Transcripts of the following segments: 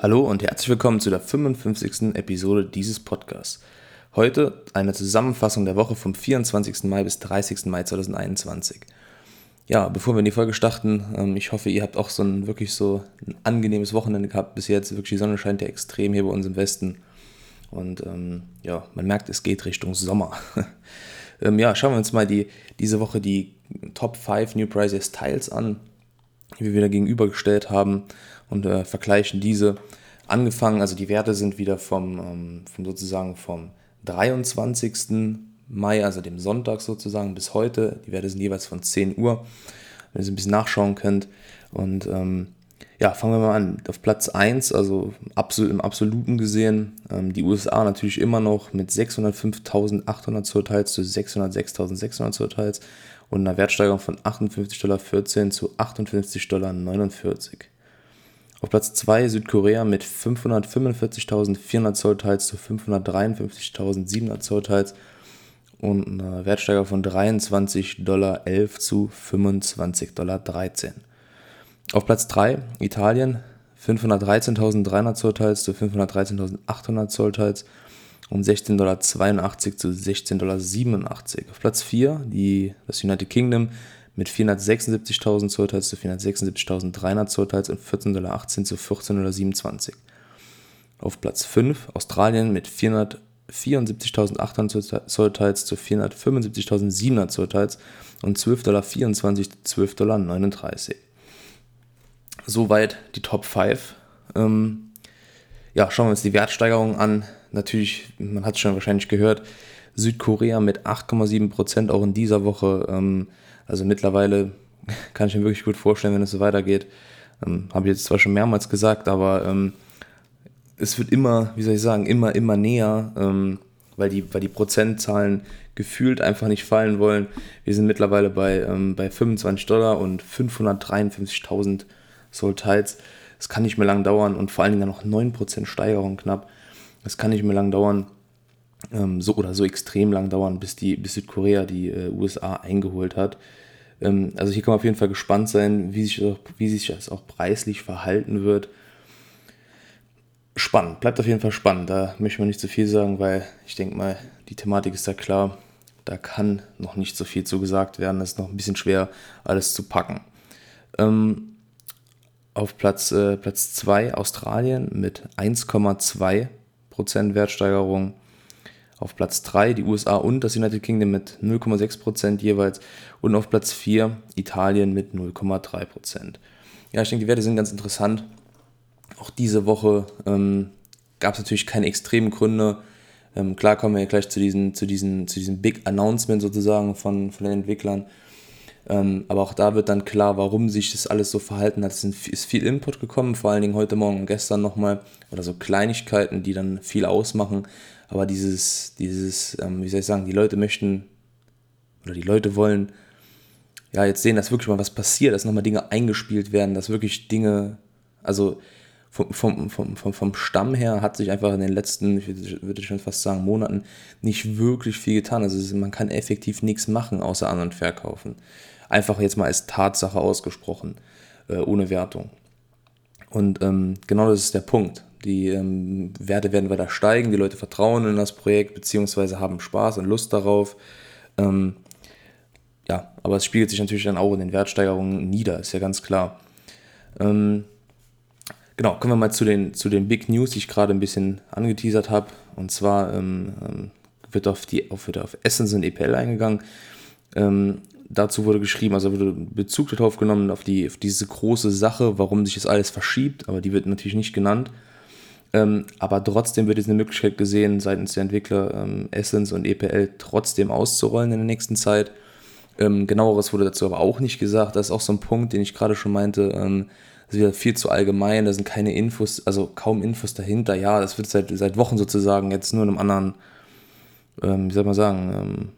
Hallo und herzlich willkommen zu der 55. Episode dieses Podcasts. Heute eine Zusammenfassung der Woche vom 24. Mai bis 30. Mai 2021. Ja, bevor wir in die Folge starten, ähm, ich hoffe, ihr habt auch so ein wirklich so ein angenehmes Wochenende gehabt bis jetzt. Wirklich die Sonne scheint ja extrem hier bei uns im Westen. Und ähm, ja, man merkt, es geht Richtung Sommer. ähm, ja, schauen wir uns mal die, diese Woche die Top 5 New Prices Tiles an, die wir wieder gegenübergestellt haben und äh, vergleichen diese. Angefangen, also die Werte sind wieder vom, ähm, vom sozusagen vom 23. Mai, also dem Sonntag sozusagen, bis heute. Die Werte sind jeweils von 10 Uhr, wenn ihr es ein bisschen nachschauen könnt. Und ähm, ja, fangen wir mal an. Auf Platz 1, also im Absoluten gesehen, ähm, die USA natürlich immer noch mit 605.800 Zollteils zu 606.600 Zollteils und einer Wertsteigerung von 58,14 Dollar zu 58,49 Dollar. Auf Platz 2 Südkorea mit 545.400 Zollteils zu 553.700 Zollteils und einer Wertsteigerung von 23,11 Dollar zu 25,13 Dollar. Auf Platz 3 Italien 513.300 Zollteils zu 513.800 Zollteils um 16,82 Dollar zu 16,87 Dollar. Auf Platz 4 die, das United Kingdom mit 476.000 Zollteils zu 476.300 Zollteils und 14,18 Dollar zu 14,27 Dollar. Auf Platz 5 Australien mit 474.800 Zollteils zu 475.700 Zollteils und 12,24 Dollar zu 12,39 Dollar. Soweit die Top 5. Ähm, ja, schauen wir uns die Wertsteigerung an. Natürlich, man hat es schon wahrscheinlich gehört, Südkorea mit 8,7% auch in dieser Woche. Ähm, also mittlerweile kann ich mir wirklich gut vorstellen, wenn es so weitergeht. Ähm, Habe ich jetzt zwar schon mehrmals gesagt, aber ähm, es wird immer, wie soll ich sagen, immer, immer näher, ähm, weil, die, weil die Prozentzahlen gefühlt einfach nicht fallen wollen. Wir sind mittlerweile bei, ähm, bei 25 Dollar und 553.000 Sold-Tiles. Es kann nicht mehr lang dauern und vor allen Dingen noch 9% Steigerung knapp. Es kann nicht mehr lang dauern, ähm, so oder so extrem lang dauern, bis, die, bis Südkorea die äh, USA eingeholt hat. Ähm, also hier kann man auf jeden Fall gespannt sein, wie sich, wie sich das auch preislich verhalten wird. Spannend, bleibt auf jeden Fall spannend. Da möchte man nicht zu viel sagen, weil ich denke mal, die Thematik ist da klar. Da kann noch nicht so viel zu gesagt werden. Es ist noch ein bisschen schwer, alles zu packen. Ähm, auf Platz 2 äh, Platz Australien mit 1,2% Wertsteigerung. Auf Platz 3 die USA und das United Kingdom mit 0,6% jeweils. Und auf Platz 4 Italien mit 0,3%. Ja, ich denke, die Werte sind ganz interessant. Auch diese Woche ähm, gab es natürlich keine extremen Gründe. Ähm, klar kommen wir ja gleich zu diesen, zu diesen, zu diesem Big Announcement sozusagen von, von den Entwicklern. Ähm, aber auch da wird dann klar, warum sich das alles so verhalten hat. Es ist viel Input gekommen, vor allen Dingen heute Morgen und gestern nochmal. Oder so Kleinigkeiten, die dann viel ausmachen. Aber dieses, dieses, ähm, wie soll ich sagen, die Leute möchten oder die Leute wollen ja jetzt sehen, dass wirklich mal was passiert, dass nochmal Dinge eingespielt werden, dass wirklich Dinge, also vom, vom, vom, vom, vom Stamm her hat sich einfach in den letzten, ich würde schon fast sagen, Monaten nicht wirklich viel getan. Also man kann effektiv nichts machen, außer an- und verkaufen. Einfach jetzt mal als Tatsache ausgesprochen, äh, ohne Wertung. Und ähm, genau das ist der Punkt. Die ähm, Werte werden weiter steigen, die Leute vertrauen in das Projekt, beziehungsweise haben Spaß und Lust darauf. Ähm, ja, aber es spiegelt sich natürlich dann auch in den Wertsteigerungen nieder, ist ja ganz klar. Ähm, genau, kommen wir mal zu den, zu den Big News, die ich gerade ein bisschen angeteasert habe. Und zwar ähm, ähm, wird auf, die, auf, wird auf Essence und EPL eingegangen. Ähm, dazu wurde geschrieben, also wurde Bezug darauf genommen, auf, die, auf diese große Sache, warum sich das alles verschiebt, aber die wird natürlich nicht genannt. Ähm, aber trotzdem wird jetzt eine Möglichkeit gesehen, seitens der Entwickler ähm, Essence und EPL trotzdem auszurollen in der nächsten Zeit. Ähm, genaueres wurde dazu aber auch nicht gesagt. Das ist auch so ein Punkt, den ich gerade schon meinte. Ähm, das ist wieder viel zu allgemein, da sind keine Infos, also kaum Infos dahinter. Ja, das wird seit, seit Wochen sozusagen jetzt nur in einem anderen, ähm, wie soll man sagen, ähm,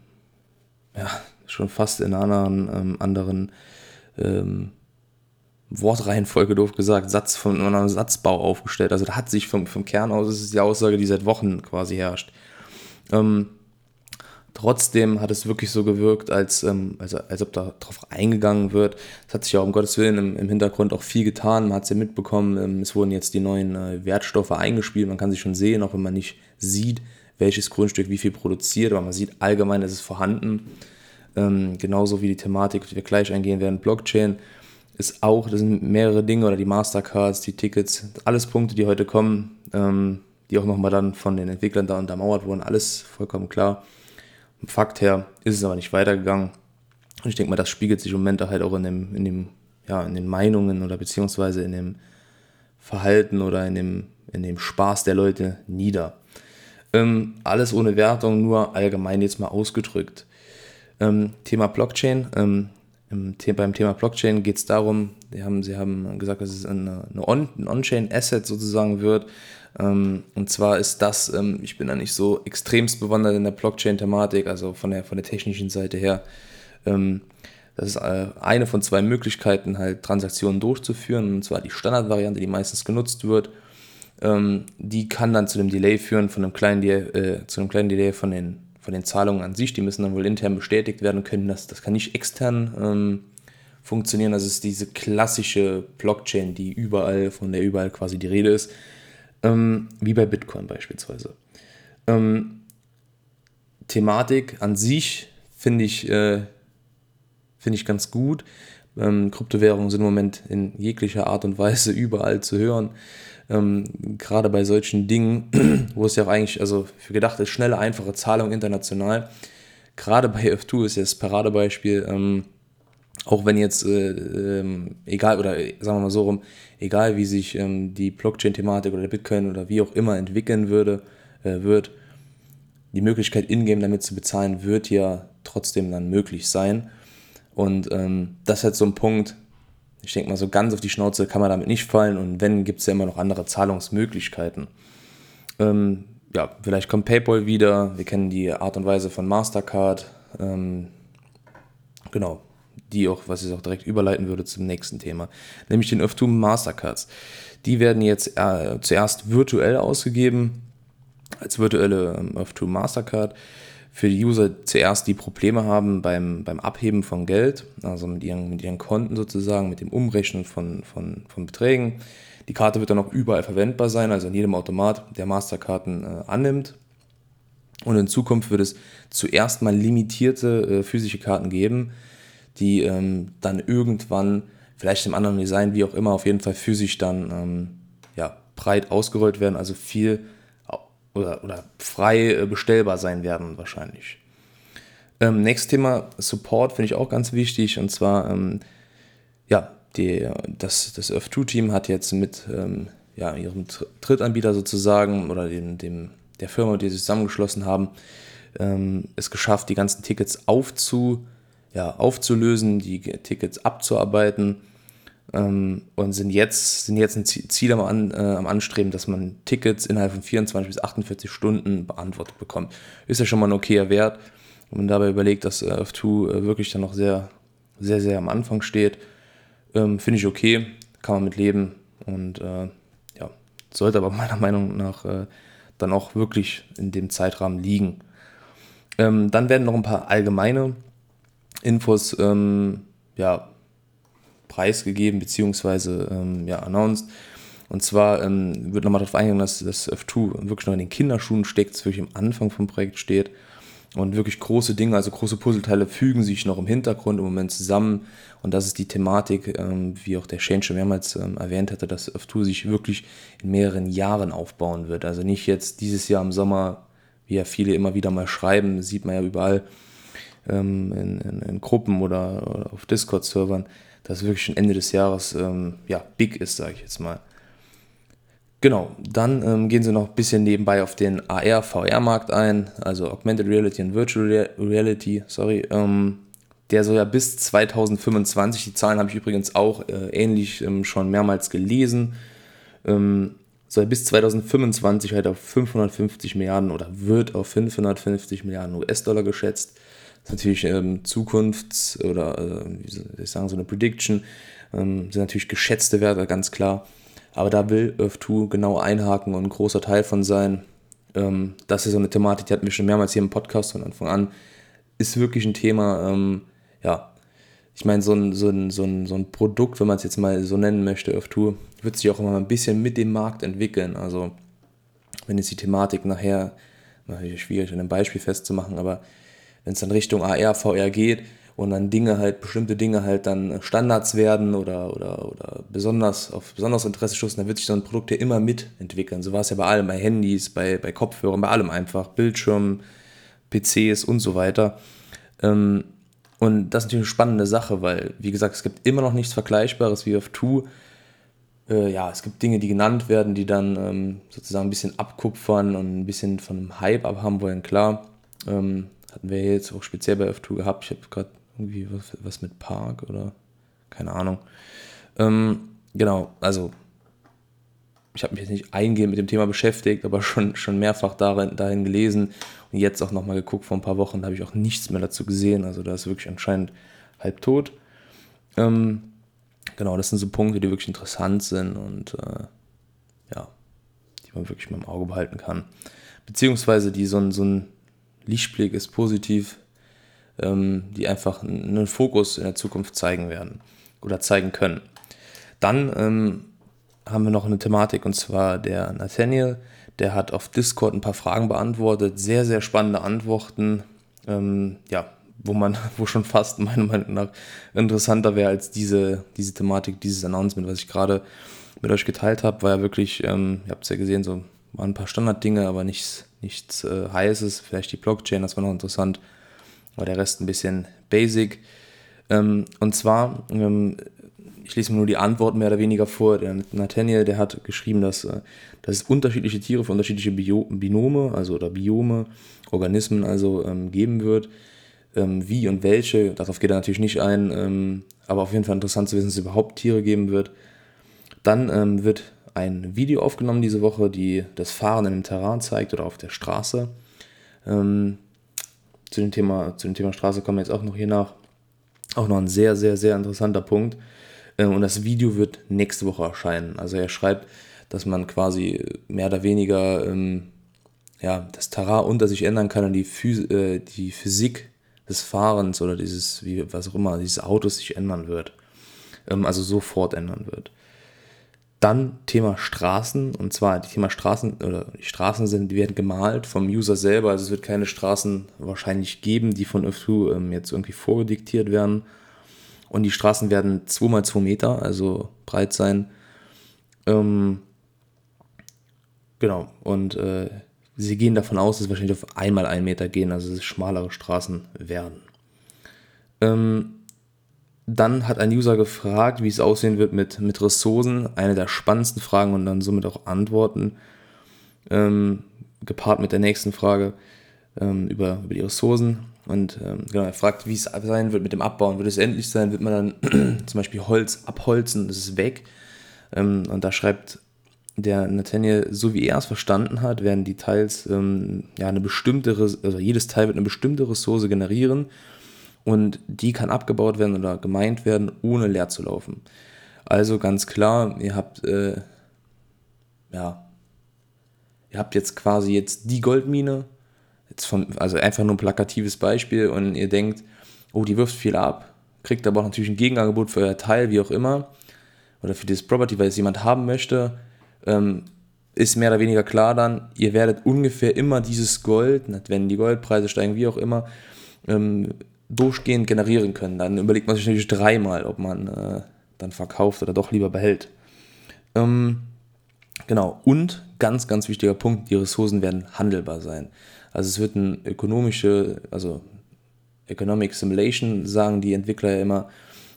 ja, schon fast in einer anderen, ähm, anderen ähm, Wortreihenfolge doof gesagt, Satz von einem Satzbau aufgestellt. Also da hat sich vom, vom Kern aus, das ist die Aussage, die seit Wochen quasi herrscht. Ähm, Trotzdem hat es wirklich so gewirkt, als, ähm, also, als ob da drauf eingegangen wird. Es hat sich ja um Gottes Willen im, im Hintergrund auch viel getan. Man hat es ja mitbekommen, ähm, es wurden jetzt die neuen äh, Wertstoffe eingespielt. Man kann sie schon sehen, auch wenn man nicht sieht, welches Grundstück wie viel produziert, aber man sieht allgemein, es ist vorhanden. Ähm, genauso wie die Thematik, die wir gleich eingehen werden, Blockchain ist auch, das sind mehrere Dinge oder die Mastercards, die Tickets, alles Punkte, die heute kommen, ähm, die auch nochmal dann von den Entwicklern da untermauert wurden, alles vollkommen klar. Fakt her ist es aber nicht weitergegangen. Und ich denke mal, das spiegelt sich im Moment halt auch in, dem, in, dem, ja, in den Meinungen oder beziehungsweise in dem Verhalten oder in dem, in dem Spaß der Leute nieder. Ähm, alles ohne Wertung, nur allgemein jetzt mal ausgedrückt. Ähm, Thema Blockchain. Ähm, im, beim Thema Blockchain geht es darum, sie haben, sie haben gesagt, dass es eine, eine On, ein On-Chain-Asset sozusagen wird. Ähm, und zwar ist das, ähm, ich bin da nicht so extremst bewandert in der Blockchain-Thematik, also von der, von der technischen Seite her. Ähm, das ist äh, eine von zwei Möglichkeiten, halt Transaktionen durchzuführen, und zwar die Standardvariante, die meistens genutzt wird. die kann dann zu dem Delay führen, von einem kleinen Delay, äh, zu einem kleinen Delay von den, von den Zahlungen an sich. Die müssen dann wohl intern bestätigt werden können. Das, das kann nicht extern ähm, funktionieren. Das ist diese klassische Blockchain, die überall, von der überall quasi die Rede ist ähm, wie bei Bitcoin beispielsweise. Ähm, Thematik an sich finde ich, äh, find ich ganz gut. Ähm, Kryptowährungen sind im Moment in jeglicher Art und Weise überall zu hören. Ähm, gerade bei solchen Dingen, wo es ja auch eigentlich also für gedacht ist, schnelle, einfache Zahlung international. Gerade bei F2 ist ja das Paradebeispiel. Ähm, auch wenn jetzt, äh, ähm, egal, oder sagen wir mal so rum, egal wie sich ähm, die Blockchain-Thematik oder der Bitcoin oder wie auch immer entwickeln würde, äh, wird, die Möglichkeit, Ingame damit zu bezahlen, wird ja trotzdem dann möglich sein. Und ähm, das ist halt so ein Punkt, ich denke mal, so ganz auf die Schnauze kann man damit nicht fallen und wenn, gibt es ja immer noch andere Zahlungsmöglichkeiten. Ähm, ja, vielleicht kommt PayPal wieder, wir kennen die Art und Weise von Mastercard. Ähm, genau, die auch, was ich auch direkt überleiten würde zum nächsten Thema, nämlich den Öftum Mastercards. Die werden jetzt äh, zuerst virtuell ausgegeben, als virtuelle ähm, Öftum Mastercard. Für die User zuerst, die Probleme haben beim, beim Abheben von Geld, also mit ihren, mit ihren Konten sozusagen, mit dem Umrechnen von, von, von Beträgen. Die Karte wird dann auch überall verwendbar sein, also in jedem Automat, der Masterkarten äh, annimmt. Und in Zukunft wird es zuerst mal limitierte äh, physische Karten geben, die ähm, dann irgendwann, vielleicht im anderen Design, wie auch immer, auf jeden Fall physisch dann ähm, ja, breit ausgerollt werden, also viel oder, oder frei äh, bestellbar sein werden wahrscheinlich. Ähm, nächstes Thema, Support finde ich auch ganz wichtig und zwar, ähm, ja, die, das, das Earth2-Team hat jetzt mit ähm, ja, ihrem Drittanbieter sozusagen oder dem, dem, der Firma, die sie zusammengeschlossen haben, ähm, es geschafft, die ganzen Tickets aufzu, ja, aufzulösen, die Tickets abzuarbeiten ähm, und sind jetzt, sind jetzt ein Ziel am, äh, am Anstreben, dass man Tickets innerhalb von 24 bis 48 Stunden beantwortet bekommt. Ist ja schon mal ein okayer Wert. Wenn man dabei überlegt, dass äh, F2 äh, wirklich dann noch sehr, sehr, sehr am Anfang steht, ähm, finde ich okay, kann man mit leben und äh, ja, sollte aber meiner Meinung nach äh, dann auch wirklich in dem Zeitrahmen liegen. Ähm, dann werden noch ein paar allgemeine Infos ähm, ja, preisgegeben bzw. Ähm, ja, announced. Und zwar ähm, wird nochmal darauf eingegangen, dass das F2 wirklich noch in den Kinderschuhen steckt, es wirklich am Anfang vom Projekt steht. Und wirklich große Dinge, also große Puzzleteile fügen sich noch im Hintergrund im Moment zusammen. Und das ist die Thematik, ähm, wie auch der Shane schon mehrmals ähm, erwähnt hatte, dass F2 sich wirklich in mehreren Jahren aufbauen wird. Also nicht jetzt dieses Jahr im Sommer, wie ja viele immer wieder mal schreiben, sieht man ja überall, ähm, in, in, in, Gruppen oder, oder auf Discord-Servern, dass wirklich schon Ende des Jahres ähm, ja, big ist, sage ich jetzt mal. Genau, dann ähm, gehen sie noch ein bisschen nebenbei auf den AR-VR-Markt ein, also Augmented Reality und Virtual Reality, sorry. Ähm, der soll ja bis 2025, die Zahlen habe ich übrigens auch äh, ähnlich ähm, schon mehrmals gelesen, ähm, soll bis 2025 halt auf 550 Milliarden oder wird auf 550 Milliarden US-Dollar geschätzt. Ist natürlich ähm, Zukunfts- oder, äh, wie soll ich sagen, so eine Prediction. Ähm, sind natürlich geschätzte Werte, ganz klar. Aber da will Earth 2 genau einhaken und ein großer Teil von sein. Ähm, das ist so eine Thematik, die hatten wir schon mehrmals hier im Podcast von Anfang an. Ist wirklich ein Thema, ähm, ja, ich meine, so ein, so, ein, so, ein, so ein Produkt, wenn man es jetzt mal so nennen möchte, auf Tour, wird sich auch immer ein bisschen mit dem Markt entwickeln. Also, wenn jetzt die Thematik nachher, natürlich schwierig an einem Beispiel festzumachen, aber wenn es dann Richtung AR, VR geht und dann Dinge halt, bestimmte Dinge halt dann Standards werden oder, oder, oder besonders auf besonderes Interesse stoßen, dann wird sich so ein Produkt ja immer mitentwickeln. So war es ja bei allem, bei Handys, bei, bei Kopfhörern, bei allem einfach, Bildschirmen, PCs und so weiter. Ähm, und das ist natürlich eine spannende Sache, weil, wie gesagt, es gibt immer noch nichts Vergleichbares wie auf Two. Äh, ja, es gibt Dinge, die genannt werden, die dann ähm, sozusagen ein bisschen abkupfern und ein bisschen von einem Hype abhaben wollen. Klar, ähm, hatten wir jetzt auch speziell bei F2 gehabt. Ich habe gerade irgendwie was, was, mit Park oder keine Ahnung. Ähm, genau, also ich habe mich jetzt nicht eingehend mit dem Thema beschäftigt, aber schon, schon mehrfach darin, dahin gelesen und jetzt auch nochmal geguckt, vor ein paar Wochen habe ich auch nichts mehr dazu gesehen. Also da ist wirklich anscheinend halb tot. Ähm, genau, das sind so Punkte, die wirklich interessant sind und äh, ja, die man wirklich mit dem Auge behalten kann. Beziehungsweise die so ein, so ein Lichtblick ist positiv, ähm, die einfach einen Fokus in der Zukunft zeigen werden oder zeigen können. Dann ähm, haben wir noch eine Thematik und zwar der Nathaniel, der hat auf Discord ein paar Fragen beantwortet, sehr, sehr spannende Antworten, ähm, ja, wo man, wo schon fast meiner Meinung nach interessanter wäre als diese, diese Thematik, dieses Announcement, was ich gerade mit euch geteilt habe, war ja wirklich, ähm, ihr habt es ja gesehen, so waren ein paar Standarddinge, aber nichts, nichts äh, Heißes, vielleicht die Blockchain, das war noch interessant, war der Rest ein bisschen basic. Ähm, und zwar ähm, ich lese mir nur die Antworten mehr oder weniger vor. Der Nathaniel, der hat geschrieben, dass, äh, dass es unterschiedliche Tiere für unterschiedliche Bio Binome, also oder Biome, Organismen also ähm, geben wird. Ähm, wie und welche, darauf geht er natürlich nicht ein, ähm, aber auf jeden Fall interessant zu wissen, dass es überhaupt Tiere geben wird. Dann ähm, wird ein Video aufgenommen diese Woche, die das Fahren in dem Terrain zeigt oder auf der Straße. Ähm, zu, dem Thema, zu dem Thema Straße kommen wir jetzt auch noch hier nach. Auch noch ein sehr, sehr, sehr interessanter Punkt. Ähm, und das Video wird nächste Woche erscheinen. Also er schreibt, dass man quasi mehr oder weniger ähm, ja, das Terrain unter sich ändern kann und die, Phys äh, die Physik des Fahrens oder dieses, wie, was auch immer, dieses Autos sich ändern wird. Ähm, also sofort ändern wird. Dann Thema Straßen, und zwar die Thema Straßen, oder die Straßen sind, die werden gemalt vom User selber, also es wird keine Straßen wahrscheinlich geben, die von F2 ähm, jetzt irgendwie vorgediktiert werden, und die Straßen werden 2 mal 2 Meter, also breit sein. Ähm, genau. Und äh, sie gehen davon aus, dass es wahrscheinlich auf einmal 1 Meter gehen, also dass es schmalere Straßen werden. Ähm, dann hat ein User gefragt, wie es aussehen wird mit, mit Ressourcen. Eine der spannendsten Fragen und dann somit auch Antworten. Ähm, gepaart mit der nächsten Frage ähm, über, über die Ressourcen. Und ähm, genau, er fragt, wie es sein wird mit dem Abbauen. Wird es endlich sein? Wird man dann zum Beispiel Holz abholzen, das ist weg? Ähm, und da schreibt der Nathaniel, so wie er es verstanden hat, werden die Teils ähm, ja eine bestimmte, also jedes Teil wird eine bestimmte Ressource generieren und die kann abgebaut werden oder gemeint werden, ohne leer zu laufen. Also ganz klar, ihr habt äh, ja, ihr habt jetzt quasi jetzt die Goldmine Jetzt von, also einfach nur ein plakatives Beispiel und ihr denkt, oh, die wirft viel ab, kriegt aber auch natürlich ein Gegenangebot für euer Teil, wie auch immer, oder für dieses Property, weil es jemand haben möchte, ähm, ist mehr oder weniger klar dann, ihr werdet ungefähr immer dieses Gold, wenn die Goldpreise steigen, wie auch immer, ähm, durchgehend generieren können. Dann überlegt man sich natürlich dreimal, ob man äh, dann verkauft oder doch lieber behält. Ähm, genau, und ganz, ganz wichtiger Punkt, die Ressourcen werden handelbar sein. Also es wird eine ökonomische, also Economic Simulation, sagen die Entwickler ja immer,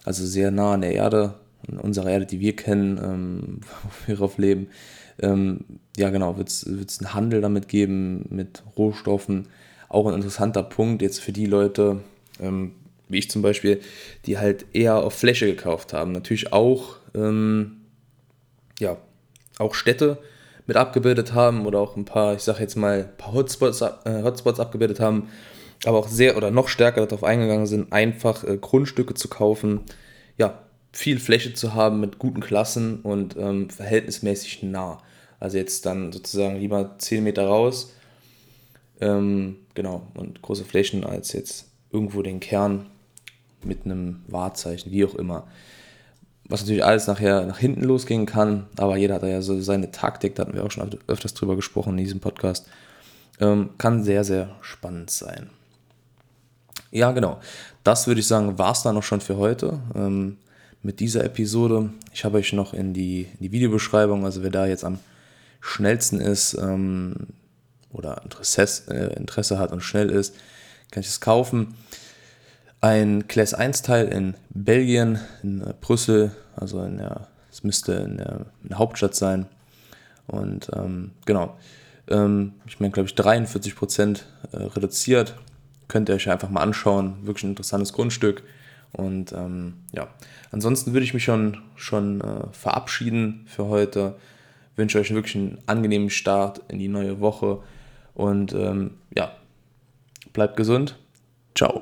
also sehr nah an der Erde, an unserer Erde, die wir kennen, ähm, wo wir drauf leben. Ähm, ja, genau, wird es einen Handel damit geben, mit Rohstoffen. Auch ein interessanter Punkt jetzt für die Leute, ähm, wie ich zum Beispiel, die halt eher auf Fläche gekauft haben. Natürlich auch, ähm, ja, auch Städte, mit abgebildet haben oder auch ein paar, ich sag jetzt mal, paar Hotspots, äh, Hotspots abgebildet haben, aber auch sehr oder noch stärker darauf eingegangen sind, einfach äh, Grundstücke zu kaufen, ja, viel Fläche zu haben mit guten Klassen und ähm, verhältnismäßig nah. Also jetzt dann sozusagen lieber 10 Meter raus Ähm, genau, und große Flächen als jetzt irgendwo den Kern mit einem Wahrzeichen, wie auch immer. Was natürlich alles nachher nach hinten losgehen kann, aber jeder hat ja so seine Taktik, da hatten wir auch schon öfters drüber gesprochen in diesem Podcast. Ähm, kann sehr, sehr spannend sein. Ja, genau. Das würde ich sagen, war es dann auch schon für heute ähm, mit dieser Episode. Ich habe euch noch in die, in die Videobeschreibung, also wer da jetzt am schnellsten ist ähm, oder Interesse, äh, Interesse hat und schnell ist, kann ich es kaufen ein Class 1 Teil in Belgien, in Brüssel, also in der, es müsste in der, in der, Hauptstadt sein. Und ähm, genau, ähm, ich meine, glaube ich, 43 Prozent äh, reduziert. Könnt ihr euch einfach mal anschauen. Wirklich ein interessantes Grundstück. Und ähm, ja, ansonsten würde ich mich schon, schon äh, verabschieden für heute. Wünsche euch wirklich einen angenehmen Start in die neue Woche. Und ähm, ja, bleibt gesund. Ciao.